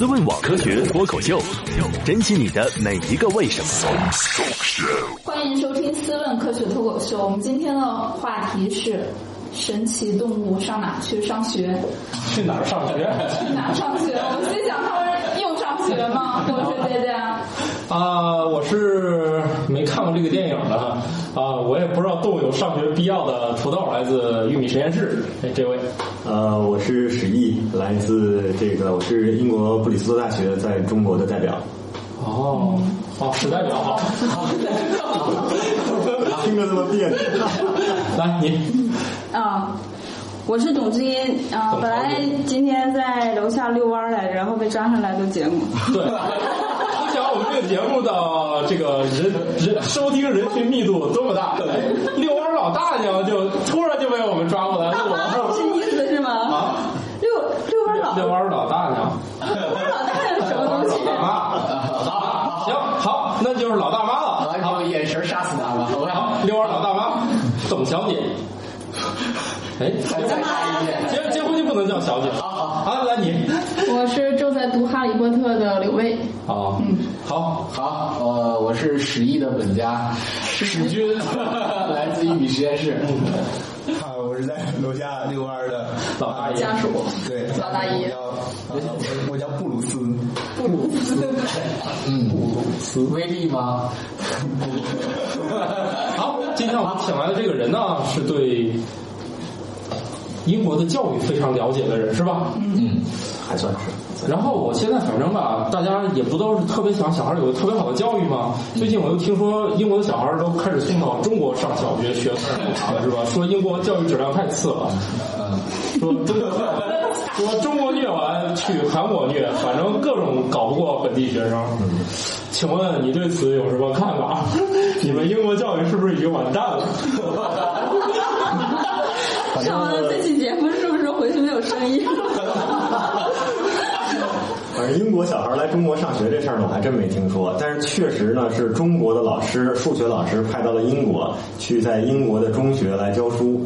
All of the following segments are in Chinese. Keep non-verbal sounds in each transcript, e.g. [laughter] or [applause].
思问网科学脱口秀，珍惜你的每一个为什么。欢迎收听《思问科学脱口秀》。我们今天的话题是：神奇动物上哪去上学？去哪儿上学？去哪儿上学？我心想，他们学吗？我是姐姐。啊，我是没看过这个电影的啊，我也不知道动物有上学必要的。土豆来自玉米实验室，哎，这位，呃，我是史毅，来自这个，我是英国布里斯托大学在中国的代表。哦，哦，史代表好，[laughs] 听着这么别扭。[laughs] 来你，啊。我是董志英啊，本来今天在楼下遛弯来着，然后被抓上来录节目。对，我想我们这个节目的这个人人收听人群密度多么大，遛弯老大娘就突然就被我们抓过来 [laughs] 录了，是意思是吗？啊，遛遛弯老遛弯老大娘，遛弯老大娘什么东西？老妈，好，行好，那就是老大妈了。好，眼神杀死他吧。好，遛弯老大妈，董小姐。哎，再加一遍，结结婚就不能叫小姐。好好，好，来你。我是正在读《哈利波特》的刘卫。哦，嗯，好，好，呃，我是史毅的本家史军，[laughs] 来自玉米实验室。[laughs] 好，我是在楼下遛弯的老大爷家属。对，老大爷。我叫布鲁斯。布鲁斯。嗯，布鲁斯。威力吗？[laughs] 好，今天我们请来的这个人呢，是对。英国的教育非常了解的人是吧？嗯，还算是。然后我现在反正吧，大家也不都是特别想小孩有个特别好的教育吗？最近我又听说英国的小孩都开始送到中国上小学学啥了是吧？说英国教育质量太次了。嗯。说中国说中国虐完去韩国虐，反正各种搞不过本地学生。请问你对此有什么看法？[laughs] 你们英国教育是不是已经完蛋了？上完了这期节目，是不是回去没有声音？[laughs] 反正英国小孩来中国上学这事儿呢，我还真没听说。但是确实呢，是中国的老师，数学老师派到了英国去，在英国的中学来教书。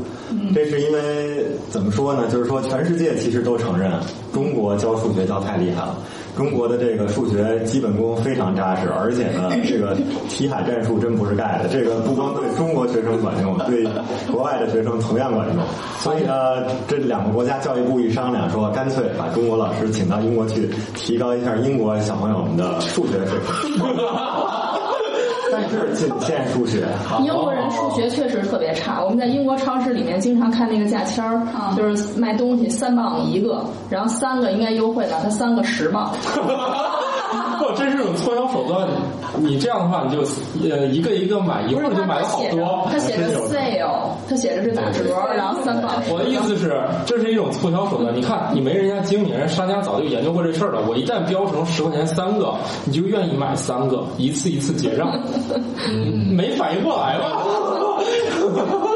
这是因为怎么说呢？就是说，全世界其实都承认中国教数学教太厉害了。中国的这个数学基本功非常扎实，而且呢，这个题海战术真不是盖的。这个不光对中国学生管用，对国外的学生同样管用。所以呢，这两个国家教育部一商量，说干脆把中国老师请到英国去，提高一下英国小朋友们的数学水平。但是仅限数学。英国人数学确实特别差。我们在英国超市里面经常看那个价签儿，就是卖东西三磅一个，然后三个应该优惠吧，他三个十磅。[laughs] 不，这是种促销手段。你这样的话，你就呃一个一个买，一会儿就买了好多。他写着 sale，他写着是打折，然后三磅。我的意思是，这是一种促销手段。你看，你没人家精明，人商家早就研究过这事儿了。我一旦标成十块钱三个，你就愿意买三个，一次一次结账。[laughs] 没反应过来吧？[laughs]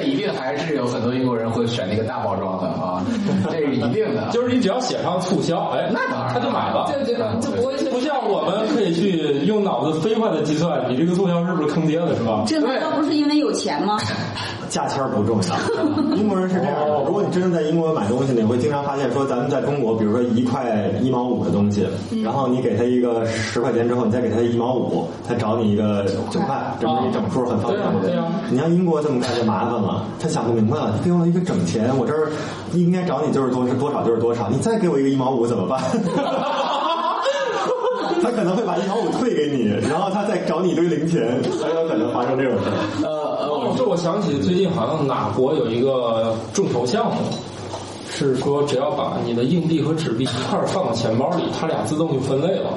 没有没有，我觉得一定还是有很多英国人会选那个大包装的啊，[laughs] 这是一定的。就是你只要写上促销，哎，那当然他就买了。对对，就不会不像我们可以去用脑子飞快的计算，你这个促销是不是坑爹了，是吧？这难道不是因为有钱吗？[laughs] 价签不重要。[laughs] 英国人是这样的，如果你真的在英国买东西，你会经常发现说，咱们在中国，比如说一块一毛五的东西，然后你给他一个十块钱之后，你再给他一毛五，他找你一个九块，这不是一整数很方便吗？对你像英国这么干就麻烦了，他想不明白了，他给我一个整钱，我这儿应该找你就是多是多少就是多少，你再给我一个一毛五怎么办？[laughs] 他可能会把一毛五退给你，然后他再找你一堆零钱，很有可能发生这种事。呃呃，这我想起最近好像哪国有一个众筹项目，是说只要把你的硬币和纸币一块儿放到钱包里，它俩自动就分类了。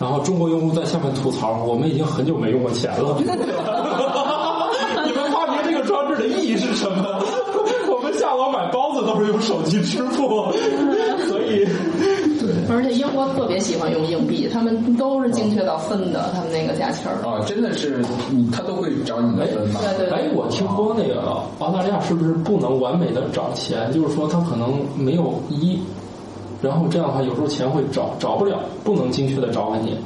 然后中国用户在下面吐槽：“我们已经很久没用过钱了。[laughs] ”你们发明这个装置的意义是什么？[laughs] 我们下楼买包子都是用手机支付，而且英国特别喜欢用硬币，他们都是精确到分的，他们那个价钱儿。啊，真的是，你他都会找你的分吗？对对。哎，我听说那个澳大利亚是不是不能完美的找钱？就是说他可能没有一，然后这样的话有时候钱会找找不了，不能精确的找给你。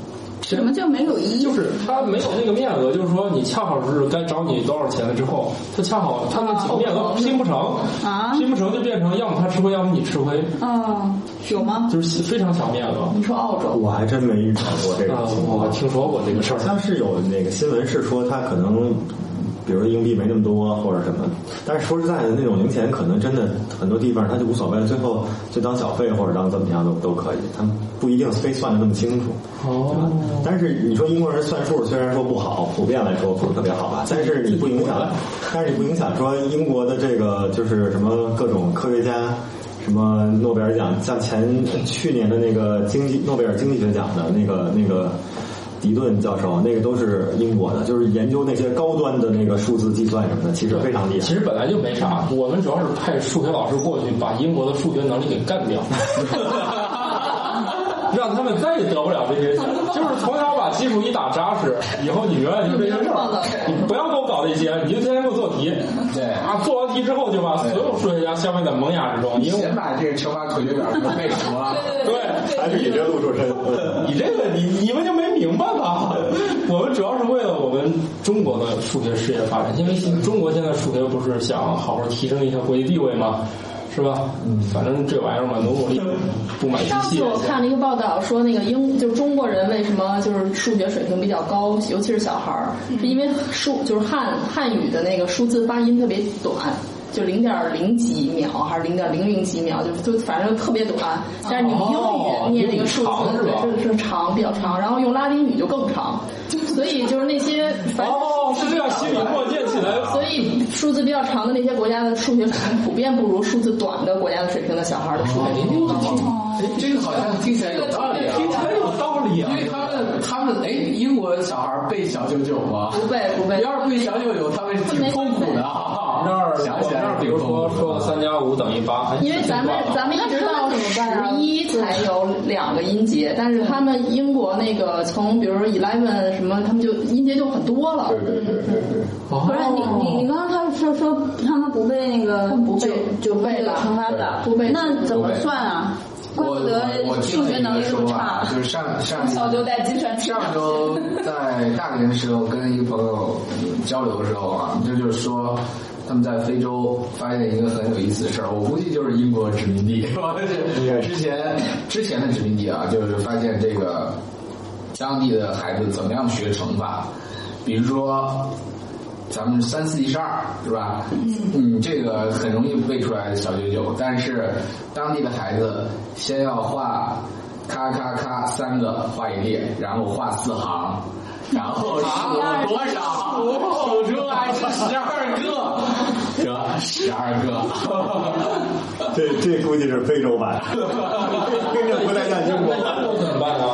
什么叫没有意义？就是他没有那个面额，就是说你恰好是该找你多少钱了之后，他恰好他那几个面额拼不成啊拼不成就变成要么他吃亏，要么你吃亏，啊，有吗？就是非常抢面额。你说澳洲，我还真没遇到过这个情况，我。听说过这个事儿好。像是有那个新闻是说他可能，比如说硬币没那么多或者什么，但是说实在的，那种零钱可能真的很多地方他就无所谓，最后就当小费或者当怎么样都都可以，他们不一定非算的那么清楚。对吧？但是你说英国人算数虽然说不好，普遍来说不是特别好吧，但是你不影响，但是你不影响说英国的这个就是什么各种科学家。什么诺贝尔奖，像前去年的那个经济诺贝尔经济学奖的那个那个迪顿教授，那个都是英国的，就是研究那些高端的那个数字计算什么的，其实非常厉害。其实本来就没啥，我们主要是派数学老师过去把英国的数学能力给干掉，[laughs] 让他们再也得不了这些钱。[laughs] 就是从小把基础一打扎实，以后你永远就这些事儿，你不要给我搞这些，你就天天给我做题。对啊，做完题之后就把所有数学家消灭在萌芽之中，你先把这个乘法口诀表都背熟了。对。[laughs] 还是以这路出身。你这个你你们就没明白吧？[laughs] 我们主要是为了我们中国的数学事业发展，因为中国现在数学不是想好好提升一下国际地位吗？是吧？嗯，反正这玩意儿嘛，努努力，不买上次。我看了一个报道，说那个英就是中国人为什么就是数学水平比较高，尤其是小孩儿，是因为数就是汉汉语的那个数字发音特别短。就零点零几秒还是零点零零几秒，就就反正特别短。但是你英语念那个数字，对，是是长，比较长。然后用拉丁语就更长，所以就是那些反正哦，是这样，心里默念起来。所以数字比较长的那些国家的数学水平普遍不如数字短的国家的水平的小孩的数学水平高。哎，这个好像听起来有道理啊，因为他们他们哎，英国小孩背小九九吗？不背不背，要是背小九九，他们挺痛苦的啊。那儿想起来那，比如说说三加五等于八，因为咱们咱们一直到十一才有两个音节，但是他们英国那个从比如说 eleven 什么，他们就音节就很多了。对对对对对。不是你你你刚刚他说说他们不背那个不背就背了乘法表，不背那怎么算啊？怪我不得我数学能力这么差。就是上上小就带计算器上周在大连的时候，跟一个朋友交流的时候啊，这就是说。他们在非洲发现一个很有意思的事儿，我估计就是英国殖民地，之前之前的殖民地啊，就是发现这个当地的孩子怎么样学乘法，比如说咱们三四一十二是吧？嗯，这个很容易背出来小九九，但是当地的孩子先要画咔咔咔三个画一列，然后画四行。然后数多少？数出来是十二个，得十二个。[laughs] 这这估计是非洲版，[laughs] 跟这不太像英国。那怎么办呢？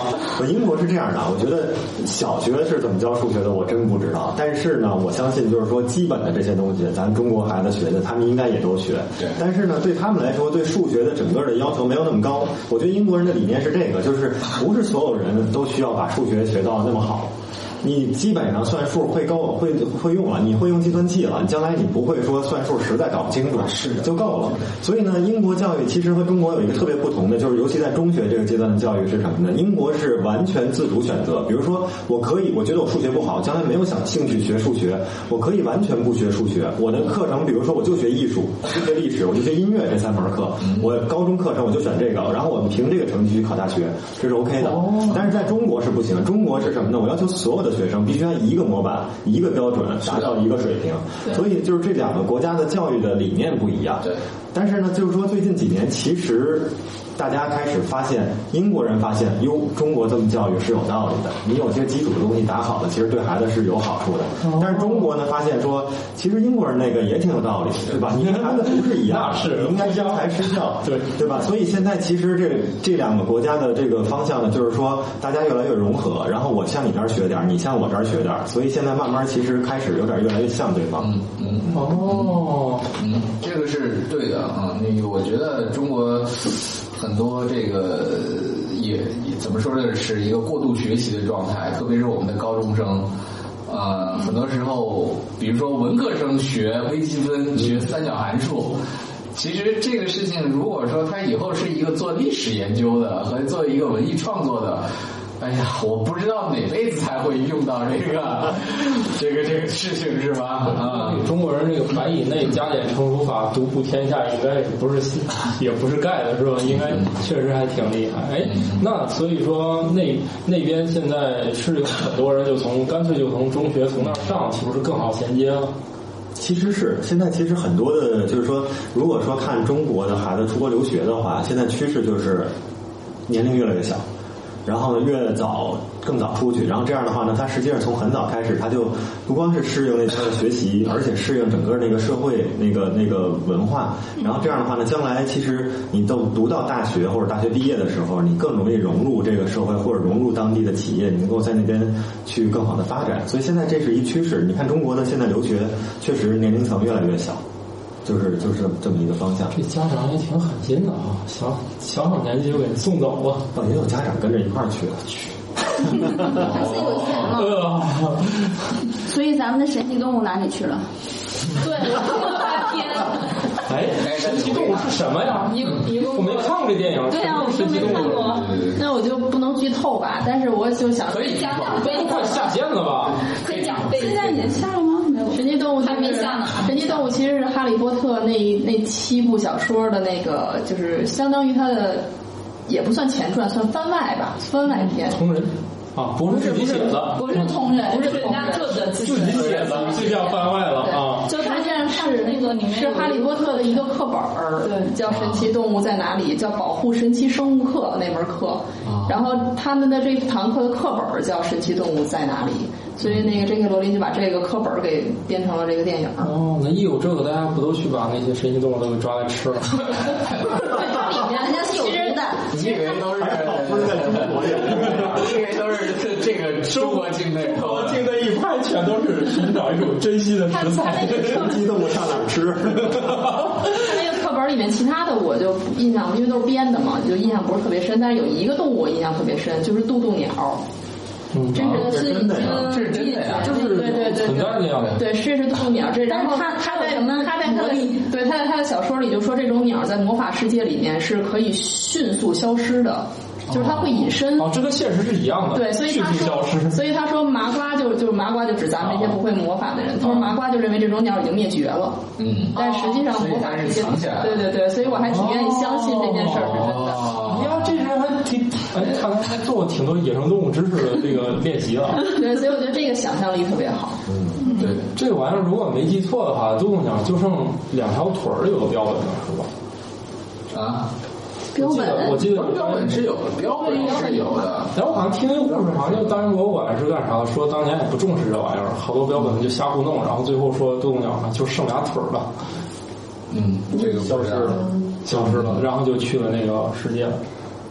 我英国是这样的，我觉得小学是怎么教数学的，我真不知道。但是呢，我相信就是说基本的这些东西，咱中国孩子学的，他们应该也都学。对。但是呢，对他们来说，对数学的整个的要求没有那么高。我觉得英国人的理念是这个，就是不是所有人都需要把数学学到那么好。你基本上算数会够会会用了，你会用计算器了，将来你不会说算数实在搞不清楚，是就够了。所以呢，英国教育其实和中国有一个特别不同的，就是尤其在中学这个阶段的教育是什么呢？英国是完全自主选择，比如说我可以，我觉得我数学不好，将来没有想兴趣学数学，我可以完全不学数学。我的课程，比如说我就学艺术，就学历史，我就学音乐这三门课，我高中课程我就选这个，然后我们凭这个成绩去考大学，这是 OK 的。但是在中国是不行，中国是什么呢？我要求所有的学生必须按一个模板、一个标准达到一个水平，所以就是这两个国家的教育的理念不一样。对，但是呢，就是说最近几年其实。大家开始发现，英国人发现，哟，中国这么教育是有道理的。你有些基础的东西打好了，其实对孩子是有好处的。但是中国呢，发现说，其实英国人那个也挺有道理，对吧？你跟孩子不是一样，是应该因材施教，对对吧？所以现在其实这这两个国家的这个方向呢，就是说大家越来越融合，然后我向你这儿学点儿，你向我这儿学点儿，所以现在慢慢其实开始有点越来越像对方。嗯嗯哦，嗯，这个是对的啊。那个我觉得中国很多这个也怎么说呢，是一个过度学习的状态，特别是我们的高中生。呃，很多时候，比如说文科生学微积分、学三角函数，其实这个事情，如果说他以后是一个做历史研究的和做一个文艺创作的，哎呀，我不知道哪辈子才会用到这个这个这个事情是吧？啊，中国人这个百以内加减乘除法独步天下，应该也不是也不是盖的是吧？应该确实还挺厉害。哎，那所以说那那边现在是有很多人就从干脆就从中学从那儿上，岂不是更好衔接了？其实是现在，其实很多的，就是说，如果说看中国的孩子出国留学的话，现在趋势就是年龄越来越小，然后呢越早更早出去，然后这样的话呢，他实际上从很早开始，他就不光是适应那边的学习，而且适应整个那个社会那个那个文化，然后这样的话呢，将来其实你都读到大学或者大学毕业的时候，你更容易融入这个社会或者融入当地的企业，你能够在那边去更好的发展。所以现在这是一趋势。你看中国的现在留学，确实年龄层越来越小，就是就是这么一个方向。这家长也挺狠心的啊，小小小年纪就给送走了，哦，也有家长跟着一块儿去了，去。还是有钱嘛。[laughs] 呃，[laughs] 所以咱们的神奇动物哪里去了？[laughs] 对，我看了大片，哎，神奇动物是什么呀？一一共我没看过这电影。对啊，我就没看过，那我就不能剧透吧。但是我就想可以讲讲都快下线了吧？可以讲背现在已经下了动物还没下呢神奇动物其实是哈利波特那那七部小说的那个，就是相当于它的，也不算前传，算番外吧，番外篇。同人啊，不是自己写的，不是同人，不是人家作者自己写的，就叫番外了啊。就实际上是那个里面是哈利波特的一个课本儿，对叫《神奇动物在哪里》，叫《保护神奇生物课》那门课。然后他们的这堂课的课本儿叫《神奇动物在哪里》，所以那个珍妮罗琳就把这个课本儿给编成了这个电影儿。哦，那一有这个，大家不都去把那些神奇动物都给抓来吃了？里面人家是有毒的。你以为都是不是在中国也以为都是这这个中国境内，我境内一派全都是寻找一种珍稀的食材。神奇动物上哪儿吃？那个课本里面其他的我就印象，因为都是编的嘛，就印象不是特别深。但是有一个动物我印象特别深，就是渡渡鸟，嗯，真的是已经这是真的呀就是对对对存在的呀。对，这是动物鸟。这然后但是它他在什么他在他的魔力对他在他的小说里就说这种鸟在魔法世界里面是可以迅速消失的，就是它会隐身。哦，这跟现实是一样的，对，所以迅他速消失说，。所以他说麻瓜就就是麻瓜就指咱们这些不会魔法的人。他说麻瓜就认为这种鸟已经灭绝了，嗯，但实际上魔法是藏起来对对对，所以我还挺愿意相信这做过挺多野生动物知识的这个练习了。[laughs] 对，所以我觉得这个想象力特别好。嗯对，这个玩意儿如果没记错的话，渡渡鸟就剩两条腿儿有个标本了，是吧？啊，标本我。记得标本是有的，标本是有的。然后我好像听一个故事，好像就大英博物馆是干啥的？说当年也不重视这玩意儿，好多标本就瞎糊弄，然后最后说渡渡鸟呢就剩俩腿儿了，嗯，这个消失了。消失了，然后就去了那个世界了。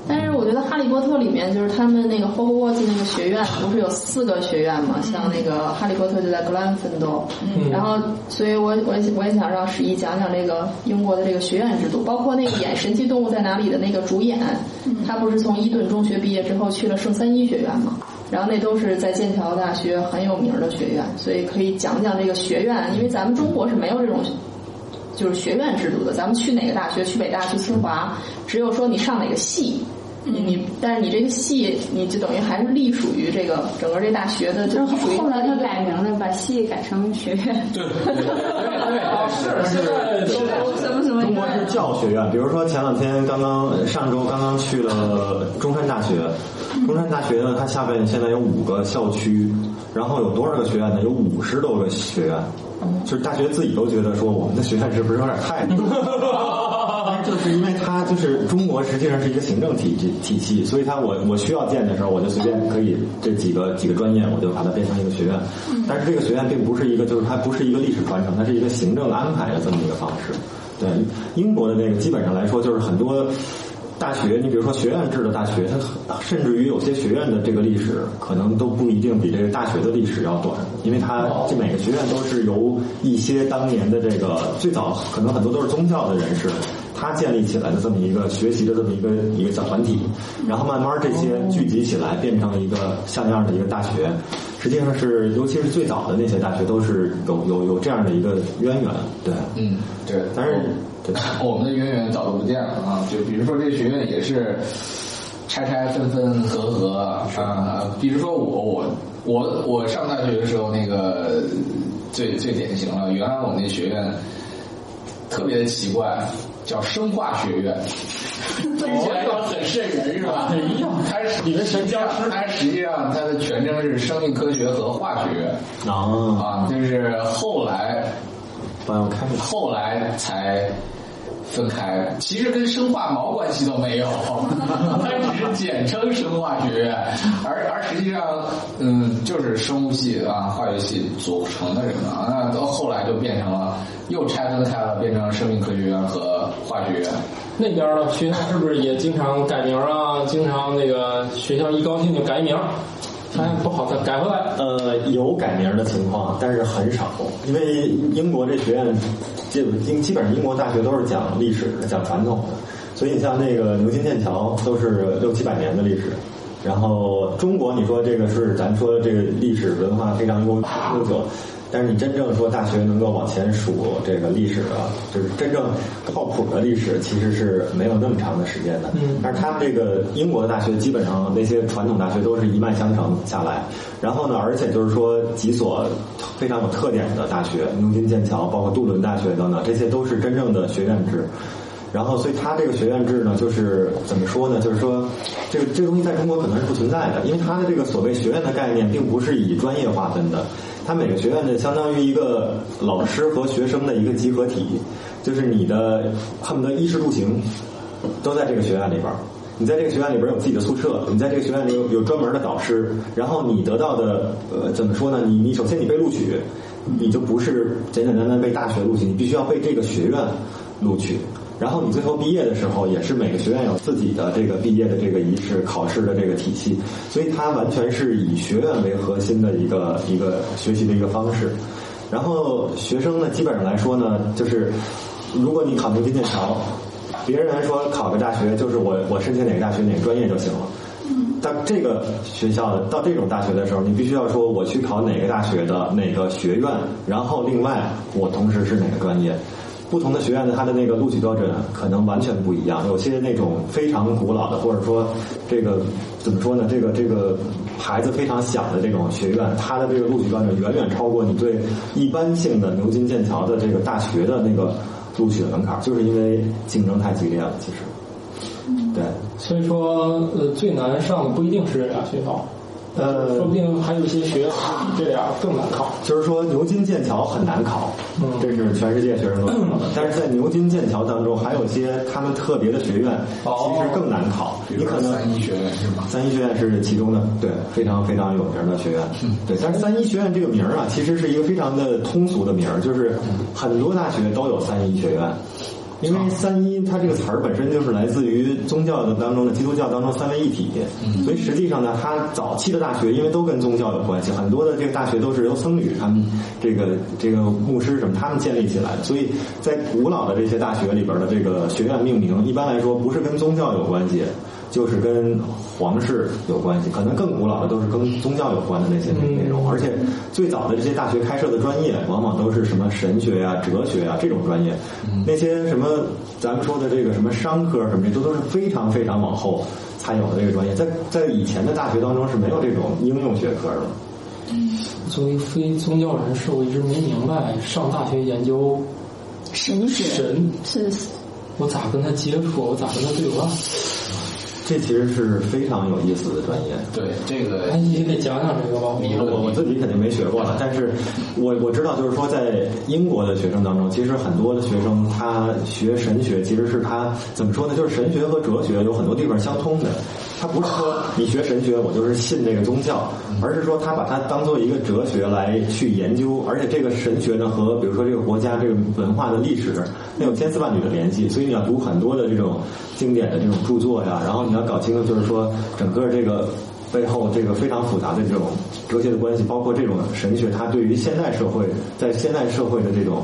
但是我觉得《哈利波特》里面就是他们那个霍格沃茨那个学院，不是有四个学院嘛？像那个哈利波特就在格兰芬多，然后所以我我也我也想让史一讲讲这个英国的这个学院制度，包括那个演《神奇动物在哪里》的那个主演，他不是从伊顿中学毕业之后去了圣三一学院嘛？然后那都是在剑桥大学很有名的学院，所以可以讲讲这个学院，因为咱们中国是没有这种就是学院制度的。咱们去哪个大学，去北大、去清华，只有说你上哪个系，你你，但是你这个系，你就等于还是隶属于这个整个这大学的，就后是后来他改名了，把系改成学院。对对对对，是现在都什么什么中国是教学院，比如说前两天刚刚上周刚刚去了中山大学，中山大学呢，它下边现在有五个校区，然后有多少个学院呢？有五十多个学院，就是大学自己都觉得说我们的学院是不是有点太多？就是因为它就是中国实际上是一个行政体制体系，所以它我我需要建的时候，我就随便可以这几个几个专业，我就把它变成一个学院。但是这个学院并不是一个，就是它不是一个历史传承，它是一个行政安排的这么一个方式。对，英国的那个基本上来说，就是很多大学，你比如说学院制的大学，它甚至于有些学院的这个历史，可能都不一定比这个大学的历史要短，因为它这每个学院都是由一些当年的这个最早可能很多都是宗教的人士，他建立起来的这么一个学习的这么一个一个小团体，然后慢慢这些聚集起来，变成了一个像样的一个大学。实际上是，尤其是最早的那些大学，都是有有有这样的一个渊源，对。嗯，对。但是，对，我们的渊源早都不见了啊！就比如说这个学院也是拆拆分分合合啊。比如说我我我我上大学的时候，那个最最典型了。原来我们那学院特别奇怪，叫生化学院。听起来很瘆人是吧？一样，它里面全僵尸。它实际上它的全称是生命科学和化学院啊啊，就是后来帮我看后来才分开，其实跟生化毛关系都没有，[laughs] 它只是简称生化学院，而而实际上，嗯，就是生物系啊、化学系组成的人啊。那到后来就变成了又拆分开了，变成生命科学院和化学院。那边的学校是不是也经常改名啊？经常那个学校一高兴就改名，发现不好再改回来。呃，有改名的情况，但是很少，因为英国这学院基基基本上英国大学都是讲历史、讲传统的，所以你像那个牛津、剑桥都是六七百年的历史。然后中国，你说这个是咱说这个历史文化非常悠悠久。但是你真正说大学能够往前数这个历史的，就是真正靠谱的历史，其实是没有那么长的时间的。嗯。但是他们这个英国的大学，基本上那些传统大学都是一脉相承下来。然后呢，而且就是说几所非常有特点的大学，牛津、剑桥，包括杜伦大学等等，这些都是真正的学院制。然后，所以它这个学院制呢，就是怎么说呢？就是说，这个这个东西在中国可能是不存在的，因为它的这个所谓学院的概念，并不是以专业划分的。它每个学院呢，相当于一个老师和学生的一个集合体，就是你的恨不得衣食住行都在这个学院里边儿。你在这个学院里边有自己的宿舍，你在这个学院里有有专门的导师，然后你得到的呃怎么说呢？你你首先你被录取，你就不是简简单单被大学录取，你必须要被这个学院录取。然后你最后毕业的时候，也是每个学院有自己的这个毕业的这个仪式、考试的这个体系，所以它完全是以学院为核心的一个一个学习的一个方式。然后学生呢，基本上来说呢，就是如果你考牛津、剑桥，别人来说考个大学就是我我申请哪个大学哪个专业就行了。到这个学校到这种大学的时候，你必须要说我去考哪个大学的哪个学院，然后另外我同时是哪个专业。不同的学院的它的那个录取标准可能完全不一样，有些那种非常古老的，或者说这个怎么说呢？这个这个牌子非常响的这种学院，它的这个录取标准远远超过你对一般性的牛津、剑桥的这个大学的那个录取的门槛，就是因为竞争太激烈了。其实，对，所以说呃最难上的不一定是这俩学校。呃，说不定还有一些学校比这俩更难考。就是说，牛津、剑桥很难考，嗯，这是全世界学生都知道的。但是在牛津、剑桥当中，还有一些他们特别的学院，其实更难考。你可能三一学院是吗？三一学院是其中的，对，非常非常有名的学院。对，但是三一学院这个名儿啊，其实是一个非常的通俗的名儿，就是很多大学都有三一学院。因为三一它这个词儿本身就是来自于宗教的当中的基督教当中三位一体，所以实际上呢，它早期的大学因为都跟宗教有关系，很多的这个大学都是由僧侣他们这个这个牧师什么他们建立起来。的，所以在古老的这些大学里边的这个学院命名，一般来说不是跟宗教有关系。就是跟皇室有关系，可能更古老的都是跟宗教有关的那些内容，而且最早的这些大学开设的专业，往往都是什么神学呀、哲学啊这种专业，那些什么咱们说的这个什么商科什么，这都都是非常非常往后才有的这个专业，在在以前的大学当中是没有这种应用学科的。作为非宗教人士，我一直没明白上大学研究神学神是，我咋跟他接触？我咋跟他对话？这其实是非常有意思的专业。对这个，哎，你得讲讲这个吧。我我自己肯定没学过了，但是我我知道，就是说，在英国的学生当中，其实很多的学生他学神学，其实是他怎么说呢？就是神学和哲学有很多地方相通的。他不是说你学神学，我就是信这个宗教，而是说他把它当做一个哲学来去研究，而且这个神学呢和比如说这个国家这个文化的历史，那有千丝万缕的联系。所以你要读很多的这种经典的这种著作呀，然后你要搞清楚，就是说整个这个背后这个非常复杂的这种哲学的关系，包括这种神学，它对于现代社会在现代社会的这种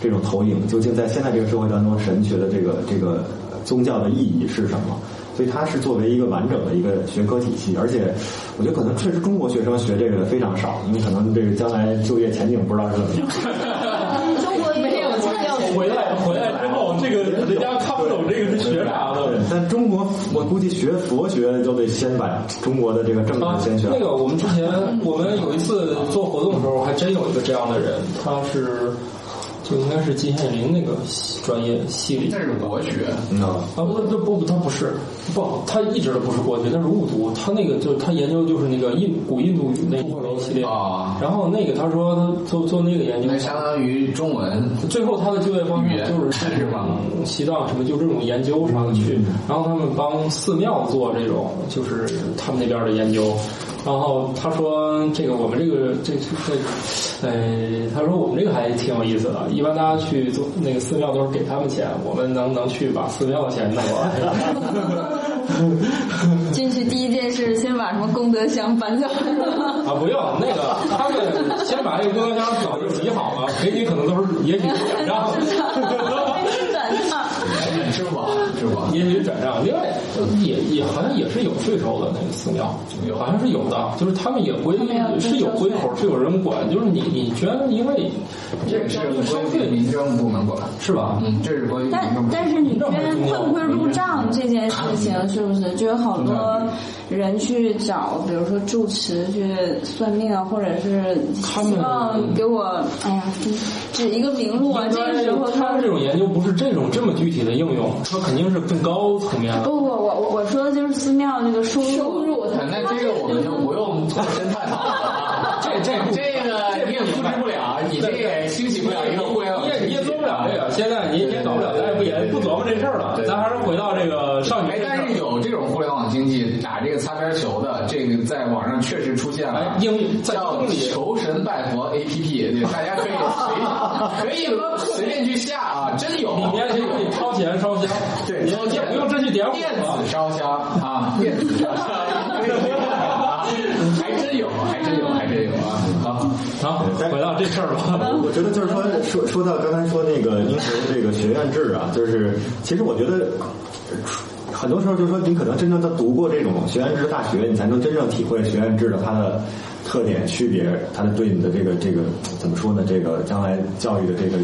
这种投影，究竟在现在这个社会当中，神学的这个这个宗教的意义是什么？所以它是作为一个完整的一个学科体系，而且我觉得可能确实中国学生学这个的非常少，因为可能这个将来就业前景不知道是怎么样。[laughs] 中国没有这样回来回来之后，这个人家看不懂这个是学啥的。但中国，我估计学佛学就得先把中国的这个政治先学好。那个我们之前我们有一次做活动的时候，还真有一个这样的人，他是就应该是金宪灵那个专业系里那是国学，嗯啊，不不不不，他不是，不，他一直都不是国学，他是误读。他那个就是他研究就是那个印古印度语那那一系列啊然后那个他说他做做那个研究那，相当于中文。最后他的就业方向就是是吧嗯西藏什么就这种研究上去，然后他们帮寺庙做这种就是他们那边的研究。然后他说：“这个我们这个这这，呃，他说我们这个还挺有意思的。一般大家去做那个寺庙都是给他们钱，我们能能去把寺庙的钱弄完。[laughs] 进去第一件事，先把什么功德箱搬走。啊，不用那个，他们先把这个功德箱早就理好了，给你可能都是也许 [laughs] 转账，转账。支付也许转账。另外，也也好像也是有税收的那个寺庙，有好像是有的，就是他们也归是有归口，是有人管，就是你你捐，因为这个是收费归民政部门管，是吧？嗯，这是关于但。但是你捐会不会入账这件事情，是不是就有好多人去找，比如说住持去算命啊，或者是希望给我，哎呀，指一个明路啊。这个时候他们这种研究不是这种这么具体的应用，他肯定是更高层面的。不不，我我我说的就是寺庙那个收入。那这个我们就不用拓深探讨了。[laughs] 这这这个你也复制不了，你这也兴起不了一个互联网你也你也做不了这个。现在你也搞不了，咱也不也不琢磨这事儿了。咱还是回到这个上学。哎，但是有这种互联网经济打这个擦边球的，这个在网上确实出现了。哎，英语叫求神拜佛 APP，对，大家可以随 [laughs] 可以随便去下啊，真有。里面就可以掏钱烧香，对，你也不用真去点火。电子烧香啊，电子烧香，还真有，还真有，还真有啊！好，好，回到这事儿吧。我觉得就是说说说到刚才说那个英国的这个学院制啊，就是其实我觉得。很多时候就是说，你可能真正的读过这种学院制的大学，你才能真正体会学院制的它的特点、区别，它的对你的这个这个怎么说呢？这个将来教育的这个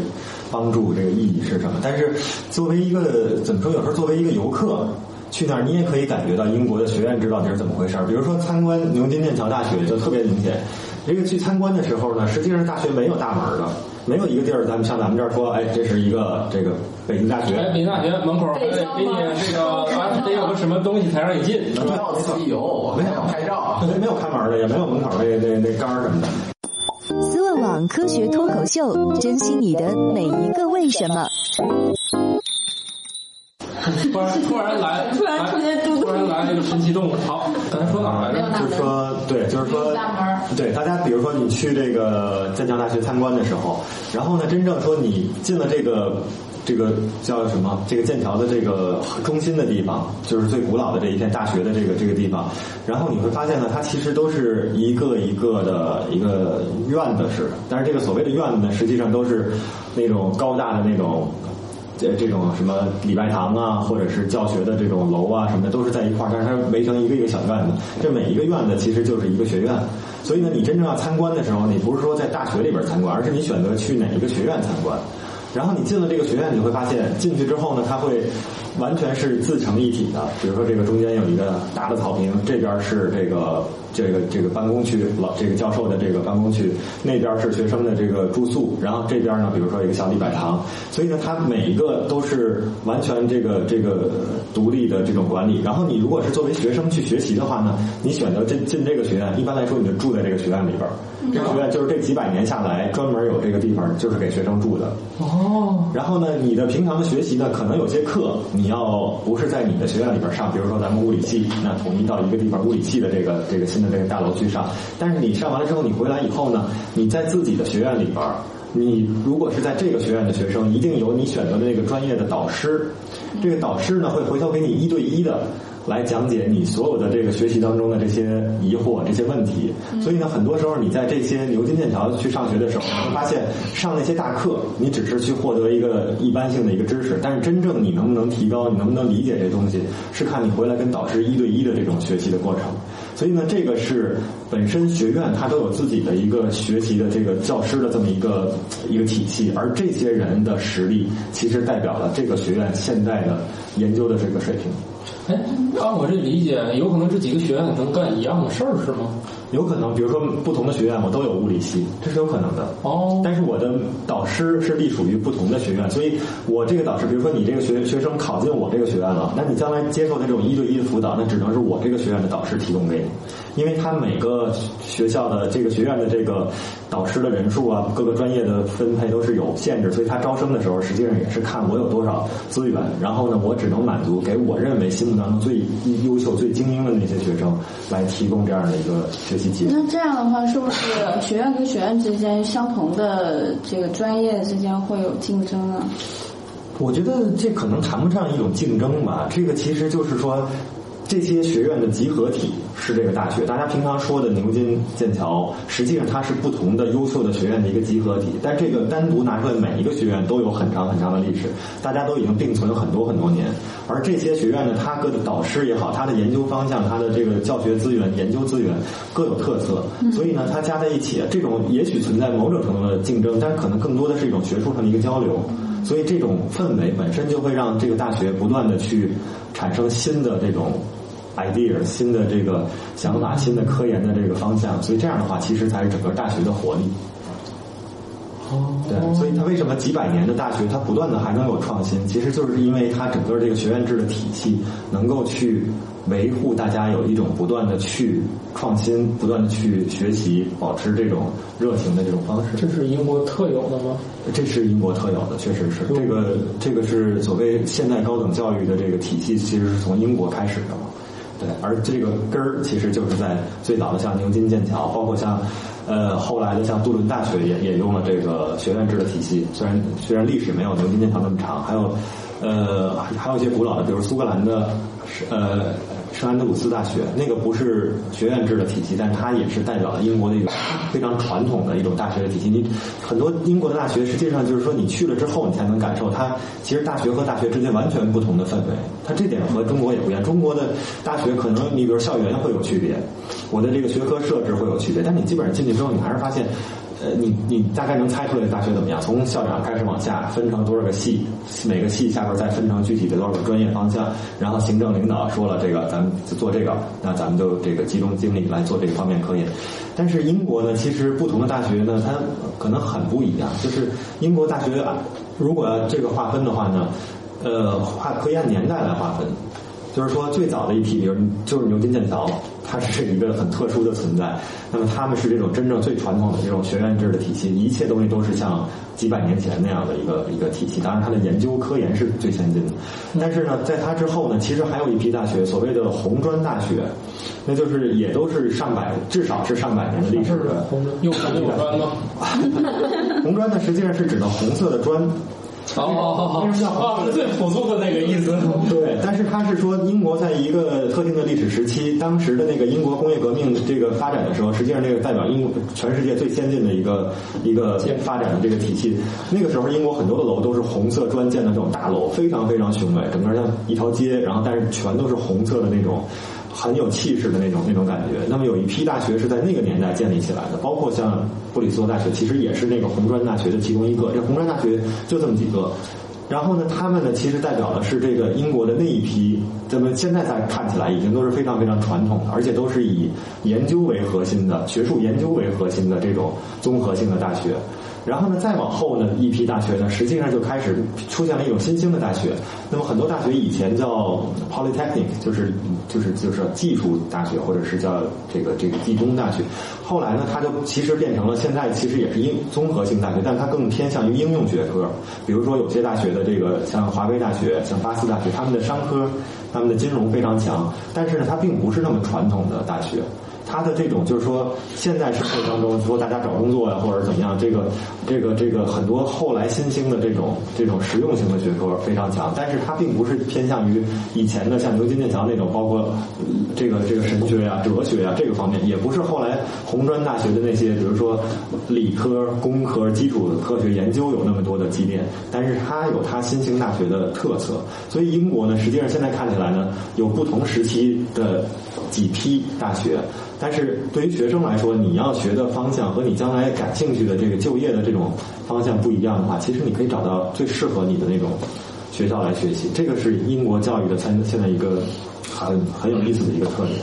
帮助、这个意义是什么？但是作为一个怎么说？有时候作为一个游客去那儿，你也可以感觉到英国的学院制到底是怎么回事儿。比如说参观牛津剑桥大学就特别明显。这个去参观的时候呢，实际上大学没有大门的，没有一个地儿，咱们像咱们这儿说，哎，这是一个这个北京大学。哎，北京大学门口给你这个，得有个什么东西才让你进。到此一游，没有拍照，没有开门的，也没有门口那那那杆儿什么的。思问网科学脱口秀，珍惜你的每一个为什么。突然突然来，突然出现嘟嘟，突然来一个神奇动物。好，刚才说哪来着？就是说，对，就是说，对大家，比如说你去这个剑桥大学参观的时候，然后呢，真正说你进了这个这个叫什么？这个剑桥的这个中心的地方，就是最古老的这一片大学的这个这个地方，然后你会发现呢，它其实都是一个一个的一个院子似的，但是这个所谓的院子呢，实际上都是那种高大的那种。这，这种什么礼拜堂啊，或者是教学的这种楼啊什么的，都是在一块儿，但是它围成一个一个小院子。这每一个院子其实就是一个学院，所以呢，你真正要参观的时候，你不是说在大学里边参观，而是你选择去哪一个学院参观。然后你进了这个学院，你会发现进去之后呢，它会完全是自成一体的。比如说，这个中间有一个大的草坪，这边是这个这个这个办公区，老这个教授的这个办公区，那边是学生的这个住宿，然后这边呢，比如说一个小礼拜堂。所以呢，它每一个都是完全这个这个独立的这种管理。然后你如果是作为学生去学习的话呢，你选择进进这个学院，一般来说你就住在这个学院里边。这个学院就是这几百年下来专门有这个地方，就是给学生住的。哦。然后呢，你的平常的学习呢，可能有些课你要不是在你的学院里边上，比如说咱们物理系，那统一到一个地方物理系的这个这个新的这个大楼去上。但是你上完了之后，你回来以后呢，你在自己的学院里边，你如果是在这个学院的学生，一定有你选择的那个专业的导师。这个导师呢，会回头给你一对一的。来讲解你所有的这个学习当中的这些疑惑、这些问题。所以呢，很多时候你在这些牛津、剑桥去上学的时候，你会发现上那些大课，你只是去获得一个一般性的一个知识，但是真正你能不能提高，你能不能理解这东西，是看你回来跟导师一对一的这种学习的过程。所以呢，这个是本身学院它都有自己的一个学习的这个教师的这么一个一个体系，而这些人的实力，其实代表了这个学院现在的研究的这个水平。哎，[laughs] 按我这理解，有可能这几个学院能干一样的事儿，是吗？有可能，比如说不同的学院，我都有物理系，这是有可能的。哦，但是我的导师是隶属于不同的学院，所以我这个导师，比如说你这个学学生考进我这个学院了，那你将来接受的这种一对一的辅导，那只能是我这个学院的导师提供给你，因为他每个学校的这个学院的这个导师的人数啊，各个专业的分配都是有限制，所以他招生的时候实际上也是看我有多少资源，然后呢，我只能满足给我认为心目当中最优秀、最精英的那些学生来提供这样的一个学那这样的话，是不是学院跟学院之间相同的这个专业之间会有竞争呢？我觉得这可能谈不上一种竞争吧，这个其实就是说。这些学院的集合体是这个大学，大家平常说的牛津、剑桥，实际上它是不同的优秀的学院的一个集合体。但这个单独拿出来，每一个学院都有很长很长的历史，大家都已经并存很多很多年。而这些学院呢，它各的导师也好，它的研究方向、它的这个教学资源、研究资源各有特色，所以呢，它加在一起，这种也许存在某种程度的竞争，但可能更多的是一种学术上的一个交流。所以这种氛围本身就会让这个大学不断的去产生新的这种。Idea 新的这个想法，新的科研的这个方向，所以这样的话，其实才是整个大学的活力。哦，对，所以它为什么几百年的大学，它不断的还能有创新，其实就是因为它整个这个学院制的体系能够去维护大家有一种不断的去创新、不断的去学习、保持这种热情的这种方式。这是英国特有的吗？这是英国特有的，确实是。这个这个是所谓现代高等教育的这个体系，其实是从英国开始的嘛。对，而这个根儿其实就是在最早的像牛津、剑桥，包括像呃后来的像杜伦大学也也用了这个学院制的体系。虽然虽然历史没有牛津、剑桥那么长，还有呃还有一些古老的，比如苏格兰的呃圣安德鲁斯大学，那个不是学院制的体系，但它也是代表了英国的一个非常传统的一种大学的体系。你很多英国的大学，实际上就是说你去了之后，你才能感受它其实大学和大学之间完全不同的氛围。它这点和中国也不一样。中国的大学可能你比如校园会有区别，我的这个学科设置会有区别，但你基本上进去之后，你还是发现。呃，你你大概能猜出来大学怎么样？从校长开始往下分成多少个系，每个系下边再分成具体的多少个专业方向，然后行政领导说了这个，咱们就做这个，那咱们就这个集中精力来做这个方面科研。但是英国呢，其实不同的大学呢，它可能很不一样。就是英国大学啊，如果这个划分的话呢，呃，划可以按年代来划分。就是说，最早的一批，比如就是牛津、剑桥，它是一个很特殊的存在。那么他们是这种真正最传统的这种学院制的体系，一切东西都是像几百年前那样的一个一个体系。当然，它的研究科研是最先进的。但是呢，在它之后呢，其实还有一批大学，所谓的红砖大学，那就是也都是上百，至少是上百年的历史的。红砖又红砖吗？[laughs] 红砖呢，实际上是指的红色的砖。哦哦哦，是最朴素的那个意思。对，但是他是说，英国在一个特定的历史时期，当时的那个英国工业革命这个发展的时候，实际上这个代表英国全世界最先进的一个一个发展的这个体系。那个时候，英国很多的楼都是红色砖建的这种大楼，非常非常雄伟，整个像一条街，然后但是全都是红色的那种。很有气势的那种那种感觉。那么有一批大学是在那个年代建立起来的，包括像布里斯托大学，其实也是那个红砖大学的其中一个。这红砖大学就这么几个。然后呢，他们呢其实代表的是这个英国的那一批，咱们现在才看起来已经都是非常非常传统的，而且都是以研究为核心的、学术研究为核心的这种综合性的大学。然后呢，再往后呢，一批大学呢，实际上就开始出现了一种新兴的大学。那么很多大学以前叫 polytechnic，就是就是就是技术大学，或者是叫这个这个技工大学。后来呢，它就其实变成了现在其实也是应综合性大学，但它更偏向于应用学科。比如说有些大学的这个像华威大学、像巴斯大学，他们的商科、他们的金融非常强，但是呢，它并不是那么传统的大学。它的这种就是说，现在社会当中说大家找工作呀，或者怎么样，这个这个这个很多后来新兴的这种这种实用型的学科非常强，但是它并不是偏向于以前的像牛津、剑桥那种，包括这个这个神学呀、哲学呀这个方面，也不是后来红砖大学的那些，比如说理科、工科、基础科学研究有那么多的积淀，但是它有它新兴大学的特色。所以英国呢，实际上现在看起来呢，有不同时期的几批大学。但是对于学生来说，你要学的方向和你将来感兴趣的这个就业的这种方向不一样的话，其实你可以找到最适合你的那种学校来学习。这个是英国教育的现现在一个很很有意思的一个特点。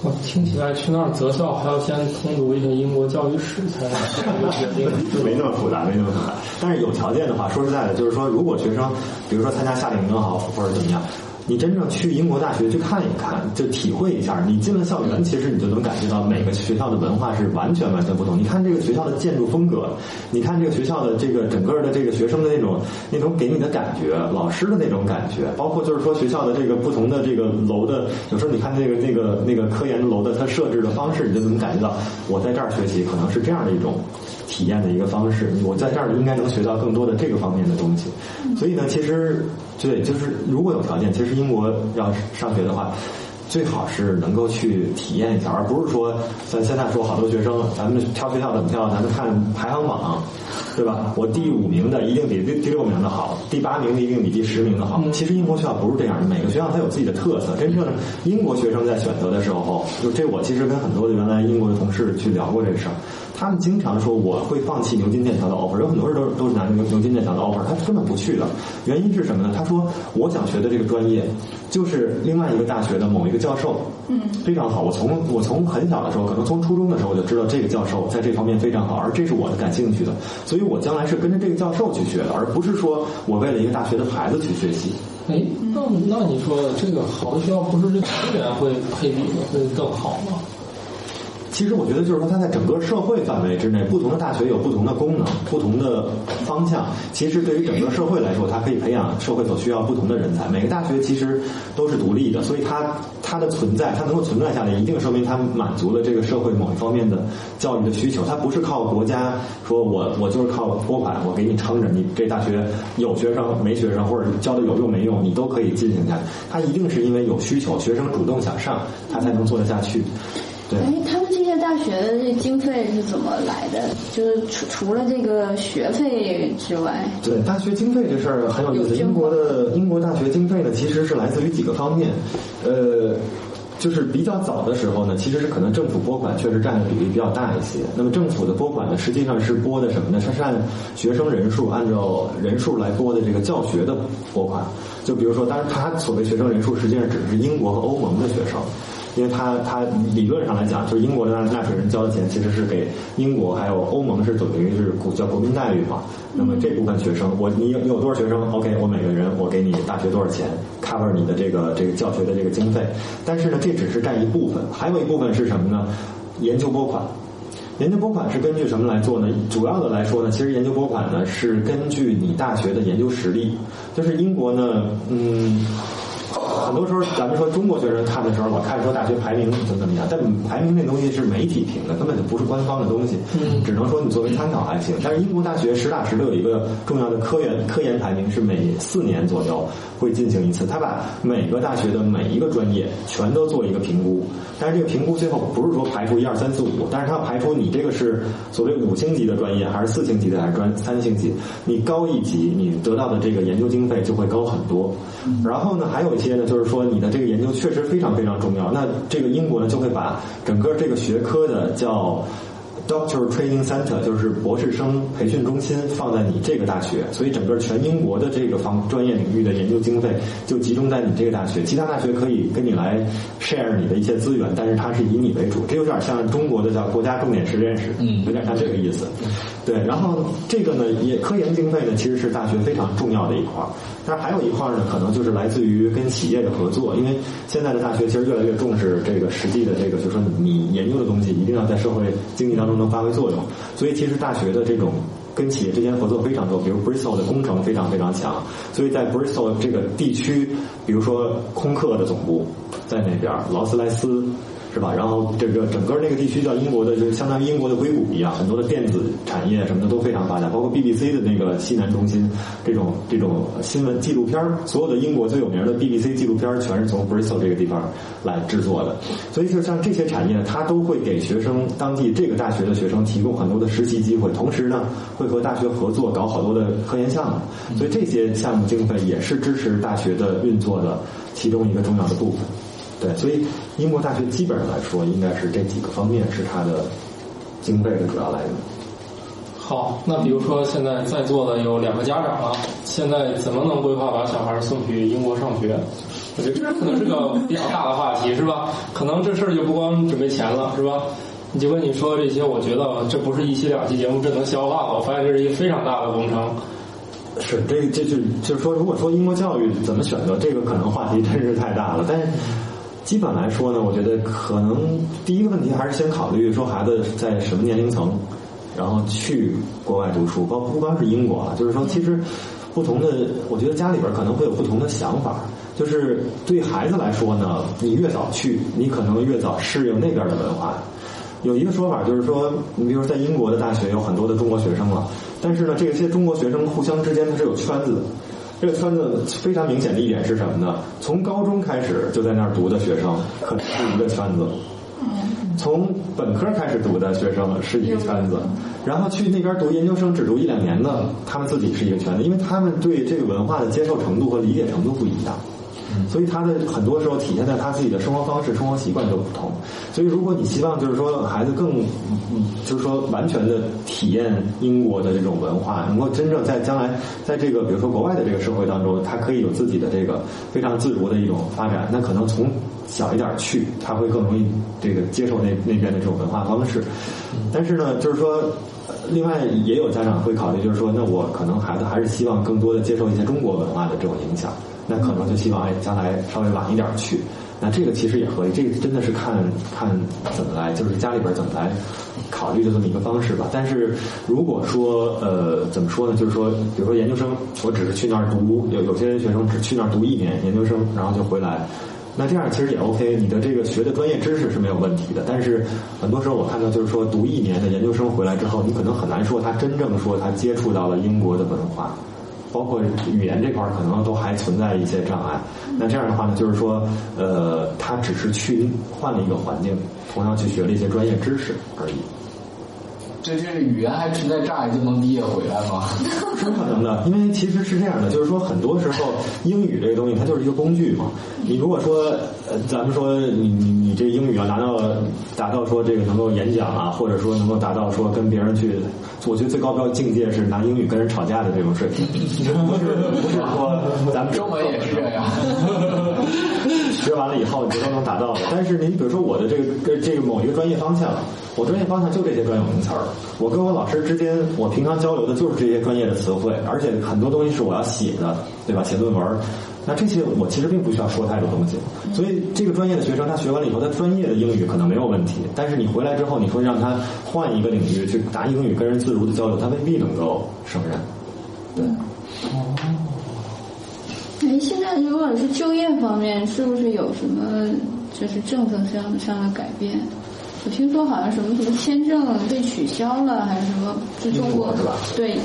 我听起来去那儿择校还要先通读一下英国教育史才能决定，没那么复杂，没那么复杂。但是有条件的话，说实在的，就是说，如果学生，比如说参加夏令营也好，或者怎么样。你真正去英国大学去看一看，就体会一下。你进了校园，其实你就能感觉到每个学校的文化是完全完全不同。你看这个学校的建筑风格，你看这个学校的这个整个的这个学生的那种那种给你的感觉，老师的那种感觉，包括就是说学校的这个不同的这个楼的，有时候你看那个那个那个科研楼的它设置的方式，你就能感觉到我在这儿学习可能是这样的一种体验的一个方式。我在这儿应该能学到更多的这个方面的东西。所以呢，其实对，就是如果有条件，其实。英国要上学的话，最好是能够去体验一下，而不是说像现在说好多学生，咱们挑学校怎么挑？咱们看排行榜，对吧？我第五名的一定比第第六名的好，第八名的一定比第十名的好。其实英国学校不是这样的，每个学校它有自己的特色。真正英国学生在选择的时候，就这我其实跟很多的原来英国的同事去聊过这个事儿。他们经常说我会放弃牛津剑桥的 offer，有很多人都都是拿牛牛津剑桥的 offer，他根本不去的。原因是什么呢？他说我想学的这个专业就是另外一个大学的某一个教授，嗯，非常好。我从我从很小的时候，可能从初中的时候我就知道这个教授在这方面非常好，而这是我的感兴趣的，所以我将来是跟着这个教授去学的，而不是说我为了一个大学的牌子去学习。哎，那那你说这个好的学校不是这资源会配比会更好吗？其实我觉得就是说，它在整个社会范围之内，不同的大学有不同的功能、不同的方向。其实对于整个社会来说，它可以培养社会所需要不同的人才。每个大学其实都是独立的，所以它它的存在，它能够存在下来，一定说明它满足了这个社会某一方面的教育的需求。它不是靠国家说我我就是靠拨款，我给你撑着，你这大学有学生没学生，或者教的有用没用，你都可以进行下去。它一定是因为有需求，学生主动想上，它才能做得下去。哎，他们这些大学的这经费是怎么来的？就是除除了这个学费之外，对大学经费这事儿很有意思。英国的英国大学经费呢，其实是来自于几个方面。呃，就是比较早的时候呢，其实是可能政府拨款确实占的比例比较大一些。那么政府的拨款呢，实际上是拨的什么呢？它是按学生人数，按照人数来拨的这个教学的拨款。就比如说，当然它所谓学生人数，实际上指的是英国和欧盟的学生。因为他他理论上来讲，就是英国的纳税人交的钱其实是给英国还有欧盟是等于是国叫国民待遇嘛。那么这部分学生，我你有你有多少学生？OK，我每个人我给你大学多少钱，cover 你的这个这个教学的这个经费。但是呢，这只是占一部分，还有一部分是什么呢？研究拨款。研究拨款是根据什么来做呢？主要的来说呢，其实研究拨款呢是根据你大学的研究实力。就是英国呢，嗯。很多时候，咱们说中国学生看的时候，我看说大学排名怎么怎么样，但排名那东西是媒体评的，根本就不是官方的东西，只能说你作为参考还行。但是英国大学实打实的有一个重要的科研科研排名，是每四年左右会进行一次，他把每个大学的每一个专业全都做一个评估。但是这个评估最后不是说排除一二三四五，但是他要排除你这个是所谓五星级的专业，还是四星级的，还是专三星级？你高一级，你得到的这个研究经费就会高很多。然后呢，还有一些呢，就是说你的这个研究确实非常非常重要。那这个英国呢，就会把整个这个学科的叫。Doctor Training Center 就是博士生培训中心放在你这个大学，所以整个全英国的这个方专业领域的研究经费就集中在你这个大学，其他大学可以跟你来 share 你的一些资源，但是它是以你为主，这有点像中国的叫国家重点实验室，嗯，有点像这个意思。对，然后这个呢，也科研经费呢，其实是大学非常重要的一块儿，但是还有一块呢，可能就是来自于跟企业的合作，因为现在的大学其实越来越重视这个实际的这个，就是说你研究的东西一定要在社会经济当中。能发挥作用，所以其实大学的这种跟企业之间合作非常多，比如 Bristol 的工程非常非常强，所以在 Bristol 这个地区，比如说空客的总部在那边，劳斯莱斯。是吧？然后这个整个那个地区叫英国的，就相当于英国的硅谷一样，很多的电子产业什么的都非常发达，包括 BBC 的那个西南中心，这种这种新闻纪录片儿所有的英国最有名的 BBC 纪录片儿全是从 Bristol 这个地方来制作的。所以就像这些产业，它都会给学生当地这个大学的学生提供很多的实习机会，同时呢，会和大学合作搞好多的科研项目。所以这些项目经费也是支持大学的运作的其中一个重要的部分。对，所以英国大学基本上来说，应该是这几个方面是它的经费的主要来源。好，那比如说现在在座的有两个家长了，现在怎么能规划把小孩送去英国上学？我觉得这可能是个比较大的话题，是吧？可能这事儿就不光准备钱了，是吧？你就跟你说这些，我觉得这不是一期两期节目这能消化的。我发现这是一个非常大的工程。是，这这就就是说，如果说英国教育怎么选择，这个可能话题真是太大了。但是基本来说呢，我觉得可能第一个问题还是先考虑说孩子在什么年龄层，然后去国外读书，包括不光是英国啊，就是说其实不同的，我觉得家里边可能会有不同的想法。就是对孩子来说呢，你越早去，你可能越早适应那边的文化。有一个说法就是说，你比如在英国的大学有很多的中国学生了，但是呢，这些中国学生互相之间它是有圈子的。这个圈子非常明显的一点是什么呢？从高中开始就在那儿读的学生可能是一个圈子，从本科开始读的学生是一个圈子，然后去那边读研究生只读一两年的，他们自己是一个圈子，因为他们对这个文化的接受程度和理解程度不一样。所以他的很多时候体现在他自己的生活方式、生活习惯都不同。所以如果你希望就是说孩子更，就是说完全的体验英国的这种文化，能够真正在将来在这个比如说国外的这个社会当中，他可以有自己的这个非常自如的一种发展，那可能从小一点去，他会更容易这个接受那那边的这种文化方式。但是呢，就是说。另外，也有家长会考虑，就是说，那我可能孩子还是希望更多的接受一些中国文化的这种影响，那可能就希望哎，将来稍微晚一点去。那这个其实也合理，这个真的是看看怎么来，就是家里边怎么来考虑的这么一个方式吧。但是如果说呃，怎么说呢？就是说，比如说研究生，我只是去那儿读，有有些学生只去那儿读一年研究生，然后就回来。那这样其实也 OK，你的这个学的专业知识是没有问题的。但是很多时候我看到就是说，读一年的研究生回来之后，你可能很难说他真正说他接触到了英国的文化，包括语言这块儿可能都还存在一些障碍。那这样的话呢，就是说，呃，他只是去换了一个环境，同样去学了一些专业知识而已。这这语言还存在障碍就能毕业回来吗？是可能的，因为其实是这样的，就是说很多时候英语这个东西它就是一个工具嘛。你如果说呃，咱们说你你你这英语要达到达到说这个能够演讲啊，或者说能够达到说跟别人去，我觉得最高标境界是拿英语跟人吵架的这种水平，[laughs] 不是不是说咱们中文也是这样。[laughs] 学完了以后你就都能达到的。但是您比如说我的这个这个某一个专业方向，我专业方向就这些专有名词儿。我跟我老师之间，我平常交流的就是这些专业的词汇，而且很多东西是我要写的，对吧？写论文，那这些我其实并不需要说太多东西。所以这个专业的学生他学完了以后，他专业的英语可能没有问题，但是你回来之后，你说让他换一个领域去拿英语跟人自如的交流，他未必能够胜任。对。哦。哎，现在如果是就业方面，是不是有什么就是政策上上的改变？我听说好像什么什么签证被取消了，还是什么？就中国对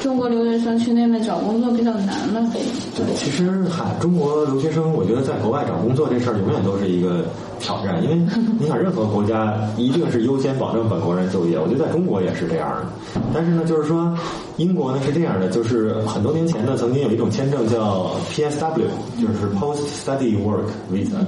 中国留学生去那边找工作比较难了。对，其实嗨，中国留学生，我觉得在国外找工作这事儿永远都是一个挑战，因为 [laughs] 你想，任何国家一定是优先保证本国人就业。我觉得在中国也是这样的。但是呢，就是说英国呢是这样的，就是很多年前呢，曾经有一种签证叫 PSW，就是 Post Study Work Visa。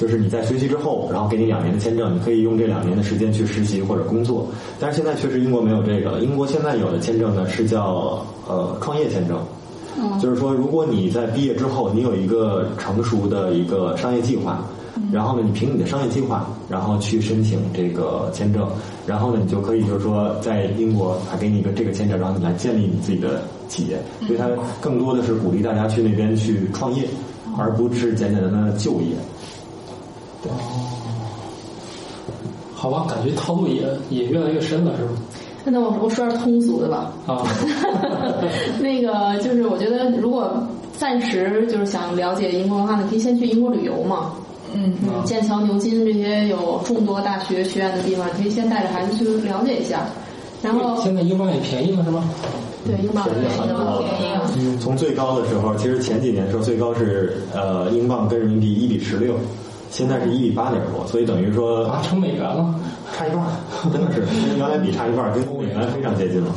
就是你在学习之后，然后给你两年的签证，你可以用这两年的时间去实习或者工作。但是现在确实英国没有这个了。英国现在有的签证呢是叫呃创业签证，就是说如果你在毕业之后，你有一个成熟的一个商业计划，然后呢你凭你的商业计划，然后去申请这个签证，然后呢你就可以就是说在英国还给你一个这个签证，然后你来建立你自己的企业。所以它更多的是鼓励大家去那边去创业，而不是简简单单的就业。哦，好吧，感觉套路也也越来越深了，是吧？那我我说点通俗的吧。啊，[laughs] 那个就是我觉得，如果暂时就是想了解英国文化你，可以先去英国旅游嘛。嗯嗯，剑桥、牛津这些有众多大学学院的地方，你可以先带着孩子去了解一下。然后现在英镑也便宜了，是吗？对，英镑便宜了，便宜了。从最高的时候，其实前几年的时候最高是呃，英镑跟人民币一比十六。现在是一比八点多，所以等于说啊成美元了，差一半，真的是跟原来比差一半，跟美元非常接近了。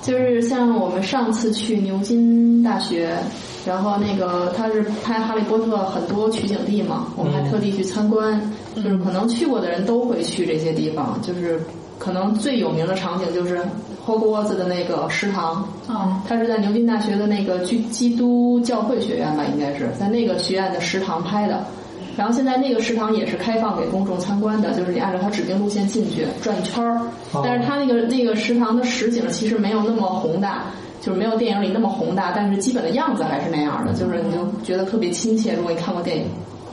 就是像我们上次去牛津大学，然后那个他是拍《哈利波特》很多取景地嘛，我们还特地去参观。就是可能去过的人都会去这些地方，就是可能最有名的场景就是霍格沃兹的那个食堂，嗯，它是在牛津大学的那个基基督教会学院吧，应该是在那个学院的食堂拍的。然后现在那个食堂也是开放给公众参观的，就是你按照它指定路线进去转一圈儿。但是它那个那个食堂的实景其实没有那么宏大，就是没有电影里那么宏大，但是基本的样子还是那样的，就是你就觉得特别亲切。如果你看过电影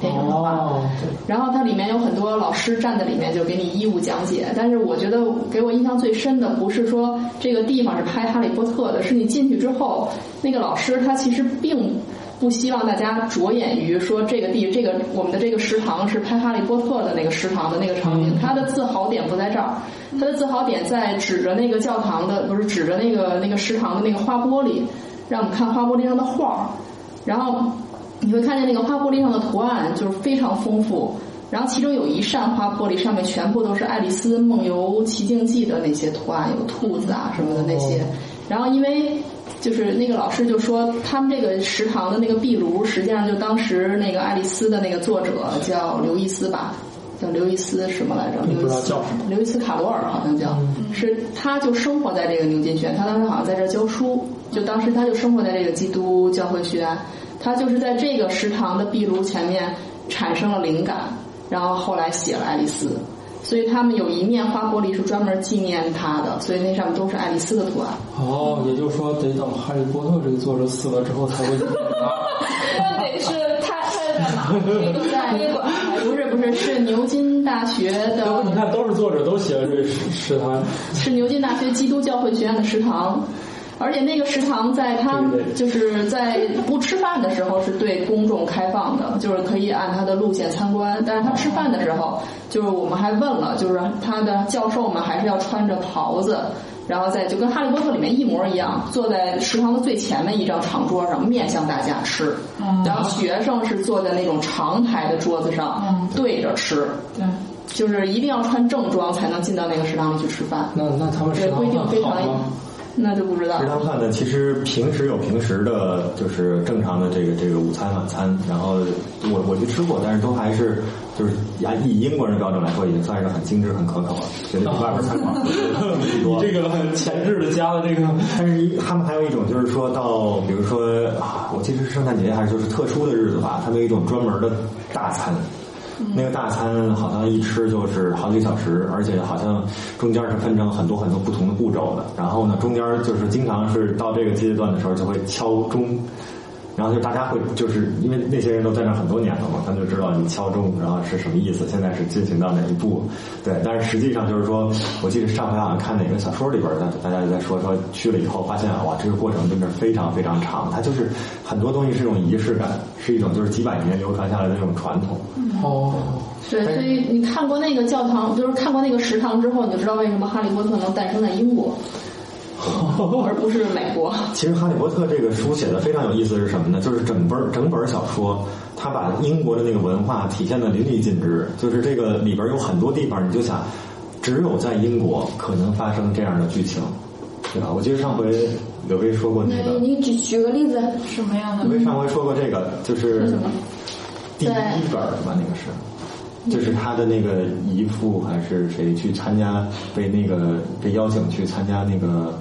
电影的话，哦，然后它里面有很多老师站在里面就给你义务讲解，但是我觉得给我印象最深的不是说这个地方是拍《哈利波特》的，是你进去之后，那个老师他其实并不希望大家着眼于说这个地这个我们的这个食堂是拍《哈利波特》的那个食堂的那个场景，它的自豪点不在这儿，它的自豪点在指着那个教堂的不是指着那个那个食堂的那个花玻璃，让我们看花玻璃上的画儿，然后。你会看见那个花玻璃上的图案就是非常丰富，然后其中有一扇花玻璃上面全部都是《爱丽丝梦游奇境记》的那些图案，有兔子啊什么的那些。然后因为就是那个老师就说，他们这个食堂的那个壁炉，实际上就当时那个爱丽丝的那个作者叫刘易斯吧，叫刘易斯什么来着？不刘易斯叫什么刘易斯卡罗尔好像叫，是他就生活在这个牛津学院，他当时好像在这儿教书，就当时他就生活在这个基督教会学院。他就是在这个食堂的壁炉前面产生了灵感，然后后来写了爱丽丝，所以他们有一面花玻璃是专门纪念他的，所以那上面都是爱丽丝的图案。哦，也就是说，得等《哈利波特》这个作者死了之后才会写那得是他他在哪？那个在咖啡馆不是不是，是牛津大学的，你看，都是作者都写了这食食堂，是牛津大学基督教会学院的食堂。而且那个食堂在他就是在不吃饭的时候是对公众开放的，就是可以按他的路线参观。但是他吃饭的时候，就是我们还问了，就是他的教授们还是要穿着袍子，然后在就跟《哈利波特》里面一模一样，坐在食堂的最前面一张长桌上，面向大家吃。然后学生是坐在那种长台的桌子上，对着吃。对，就是一定要穿正装才能进到那个食堂里去吃饭。那那他们食对，堂规定非常？那就不知道食。堂饭呢，其实平时有平时的，就是正常的这个这个午餐晚餐。然后我我去吃过，但是都还是就是按以英国人的标准来说，已经算是很精致、很可口了，绝对比外边餐馆你多。这个很前置的加了这个，但是他们还有一种就是说到，比如说啊，我记得是圣诞节还是就是特殊的日子吧，他们有一种专门的大餐。那个大餐好像一吃就是好几个小时，而且好像中间是分成很多很多不同的步骤的。然后呢，中间就是经常是到这个阶段的时候就会敲钟，然后就大家会就是因为那些人都在那很多年了嘛，他们就知道你敲钟，然后是什么意思，现在是进行到哪一步。对，但是实际上就是说，我记得上回好像看哪个小说里边，大大家就在说说去了以后发现，哇，这个过程真的非常非常长，它就是很多东西是一种仪式感，是一种就是几百年流传下来的那种传统。哦，对，所以你看过那个教堂，就是看过那个食堂之后，你就知道为什么哈利波特能诞生在英国，[laughs] 而不是美国。其实《哈利波特》这个书写的非常有意思是什么呢？就是整本整本小说，它把英国的那个文化体现的淋漓尽致。就是这个里边有很多地方，你就想，只有在英国可能发生这样的剧情，对吧？我记得上回刘威说过那那个，你举举个例子，什么样的柳？薇上回说过这个，就是第一本儿吧，那个是。就是他的那个姨父还是谁去参加，被那个被邀请去参加那个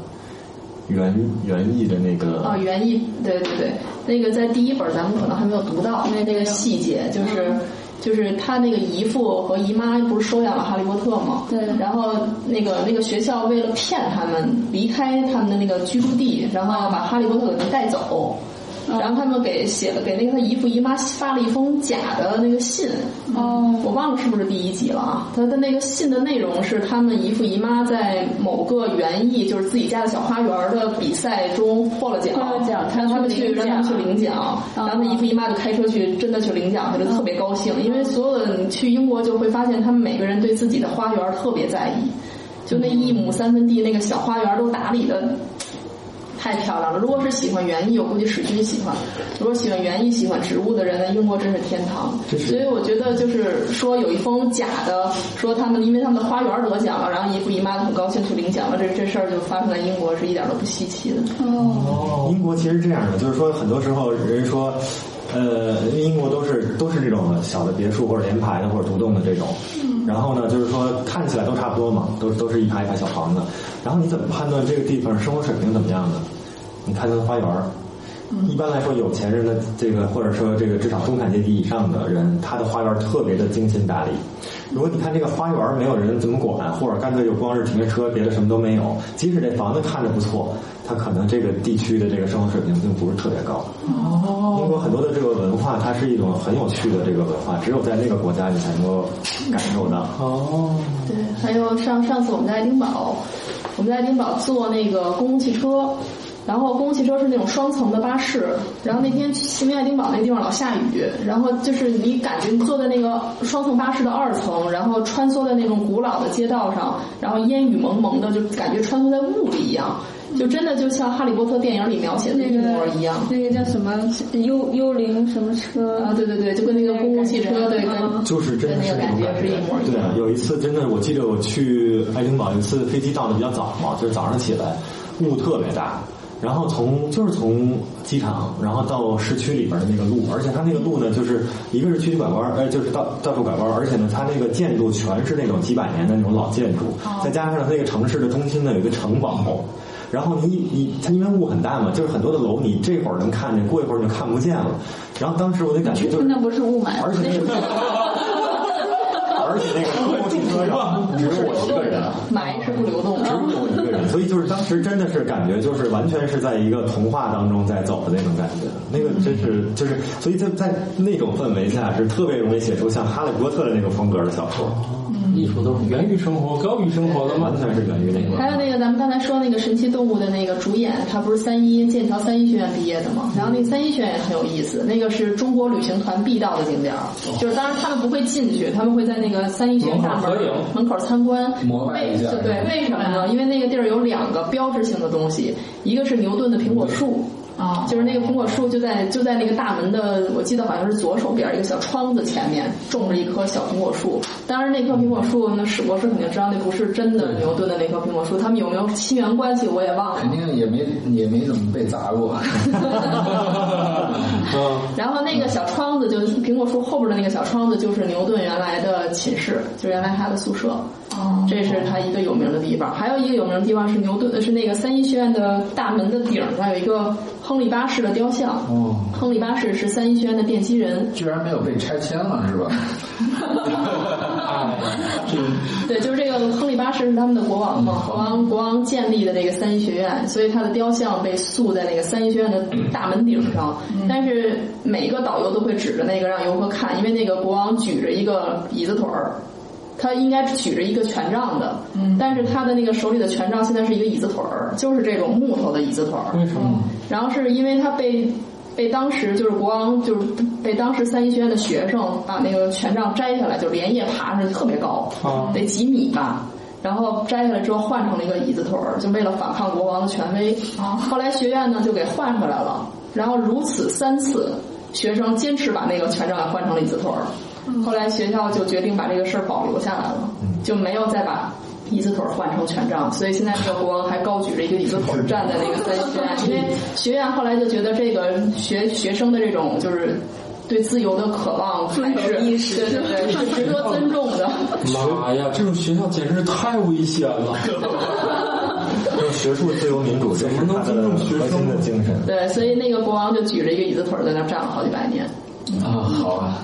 园园艺的那个啊，园艺，对对对，那个在第一本咱们可能还没有读到，因为那个细节就是。就是他那个姨父和姨妈不是收养了哈利波特吗？对然后那个那个学校为了骗他们离开他们的那个居住地，然后要把哈利波特给带走，然后他们给写了给那个他姨父姨妈发了一封假的那个信。哦，我忘了是不是第一集了啊？他的那个信的内容是他们姨父姨妈在某个园艺，就是自己家的小花园的比赛中获了奖，获了奖让他们去他让他们去去领领奖，然后他姨父姨妈就开车去，真的去领奖，他就特别高兴，因为所有的你去英国就会发现，他们每个人对自己的花园特别在意，就那一亩三分地那个小花园都打理的。太漂亮了！如果是喜欢园艺，我估计史军喜欢；如果喜欢园艺、喜欢植物的人，那英国真是天堂。所以我觉得，就是说有一封假的，说他们因为他们的花园得奖了，然后姨父姨妈很高兴去领奖了，这这事儿就发生在英国，是一点都不稀奇的。哦，英国其实这样的，就是说很多时候人说，呃，英国都是都是这种小的别墅或者联排的或者独栋的这种，然后呢，就是说看起来都差不多嘛，都都是一排一排小房子。然后你怎么判断这个地方生活水平怎么样呢？你看它的花园。一般来说，有钱人的这个，或者说这个至少中产阶级以上的人，他的花园特别的精心打理。如果你看这个花园没有人怎么管，或者干脆就光是停着车，别的什么都没有，即使这房子看着不错，它可能这个地区的这个生活水平并不是特别高。哦，英国很多的这个文化，它是一种很有趣的这个文化，只有在那个国家你才能够感受到。哦，对，还有上上次我们在爱丁堡，我们在爱丁堡坐那个公共汽车。然后公共汽车是那种双层的巴士，然后那天去爱丁堡那个地方老下雨，然后就是你感觉坐在那个双层巴士的二层，然后穿梭在那种古老的街道上，然后烟雨蒙蒙的，就感觉穿梭在雾里一样，就真的就像哈利波特电影里描写的一模一样。那个叫什么幽幽灵什么车啊？对对对，就跟那个公共汽车对，跟就是真的是那种感觉是一模一样。对啊，有一次真的，我记得我去爱丁堡，有一次飞机到的比较早嘛，就是早上起来雾特别大。然后从就是从机场，然后到市区里边的那个路，而且它那个路呢，就是一个是曲曲拐弯，呃，就是到到处拐弯，而且呢，它那个建筑全是那种几百年的那种老建筑，再加上那个城市的中心呢有一个城堡，然后你你它因为雾很大嘛，就是很多的楼你这会儿能看见，过一会儿就看不见了。然后当时我就感觉就是那不是雾霾，而且那个而且那个公共汽车上只有我一个人，霾是不流动的，只有我一个人，所以就是当时真的是感觉就是完全是在一个童话当中在走的那种感觉，那个真是就是所以在在那种氛围下是特别容易写出像哈利波特的那种风格的小说。艺术都是源于生活，高于生活的嘛，完全是源于那个。还有那个咱们刚才说那个神奇动物的那个主演，他不是三一剑桥三一学院毕业的吗？然后那个三一学院也很有意思，那个是中国旅行团必到的景点儿，就是当然他们不会进去，他们会在那个三一学院大门门口参观。为对为什么呢？因为那个地儿有两个标志性的东西，一个是牛顿的苹果树。啊，就是那个苹果树就在就在那个大门的，我记得好像是左手边一个小窗子前面种着一棵小苹果树。当然，那棵苹果树那史博士肯定知道，那不是真的牛顿的那棵苹果树。他们有没有亲缘关系，我也忘了。肯定也没也没怎么被砸过。[laughs] 然后那个小窗子，就苹果树后边的那个小窗子，就是牛顿原来的寝室，就原来他的宿舍。哦，这是它一个有名的地方。还有一个有名的地方是牛顿，是那个三一学院的大门的顶上有一个。亨利八世的雕像。哦，亨利八世是三一学院的奠基人。居然没有被拆迁了，是吧？[laughs] 对，就是这个亨利八世是他们的国王嘛，国王国王建立的那个三一学院，所以他的雕像被塑在那个三一学院的大门顶上。但是每一个导游都会指着那个让游客看，因为那个国王举着一个椅子腿儿。他应该举着一个权杖的，但是他的那个手里的权杖现在是一个椅子腿儿，就是这种木头的椅子腿儿。为什么？然后是因为他被被当时就是国王就是被当时三一学院的学生把那个权杖摘下来，就连夜爬上去特别高，得几米吧。然后摘下来之后换成了一个椅子腿儿，就为了反抗国王的权威。后来学院呢就给换回来了，然后如此三次，学生坚持把那个权杖换成了椅子腿儿。后来学校就决定把这个事儿保留下来了，就没有再把椅子腿换成权杖，所以现在这个国王还高举着一个椅子腿站在那个三学院，[laughs] 因为学院后来就觉得这个学学生的这种就是对自由的渴望还是意识，对对对，是值得尊重的。妈呀，这种学校简直是太危险了！[laughs] 学术自由民主怎么能尊重学生的精神。对，所以那个国王就举着一个椅子腿在那站了好几百年。啊，好啊。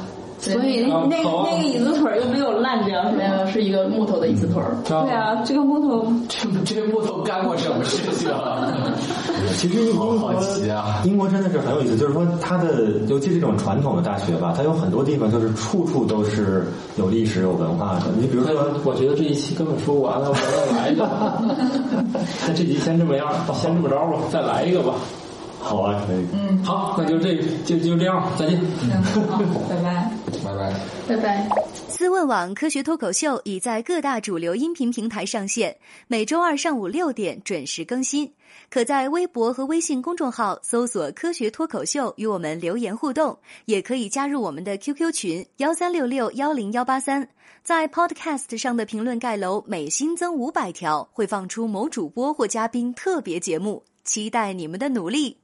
所以那那那个椅子腿又没有烂掉，是吧，是一个木头的椅子腿儿。对啊，这个木头，[laughs] 这这木头干过什么事情？[laughs] 其实英国英国真的是很有意思，就是说它的，尤其这种传统的大学吧，它有很多地方就是处处都是有历史有文化的。你比如说，我觉得这一期根本说不完了，我再来一个。[laughs] 那这集先这么样，先这么着吧，再来一个吧。好啊，可以。嗯，好，那就这就就这样，再见。好，拜拜，拜拜，拜拜。思问网科学脱口秀已在各大主流音频平台上线，每周二上午六点准时更新。可在微博和微信公众号搜索“科学脱口秀”与我们留言互动，也可以加入我们的 QQ 群幺三六六幺零幺八三。在 Podcast 上的评论盖楼每新增五百条，会放出某主播或嘉宾特别节目，期待你们的努力。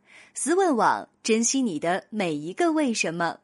思问网，珍惜你的每一个为什么。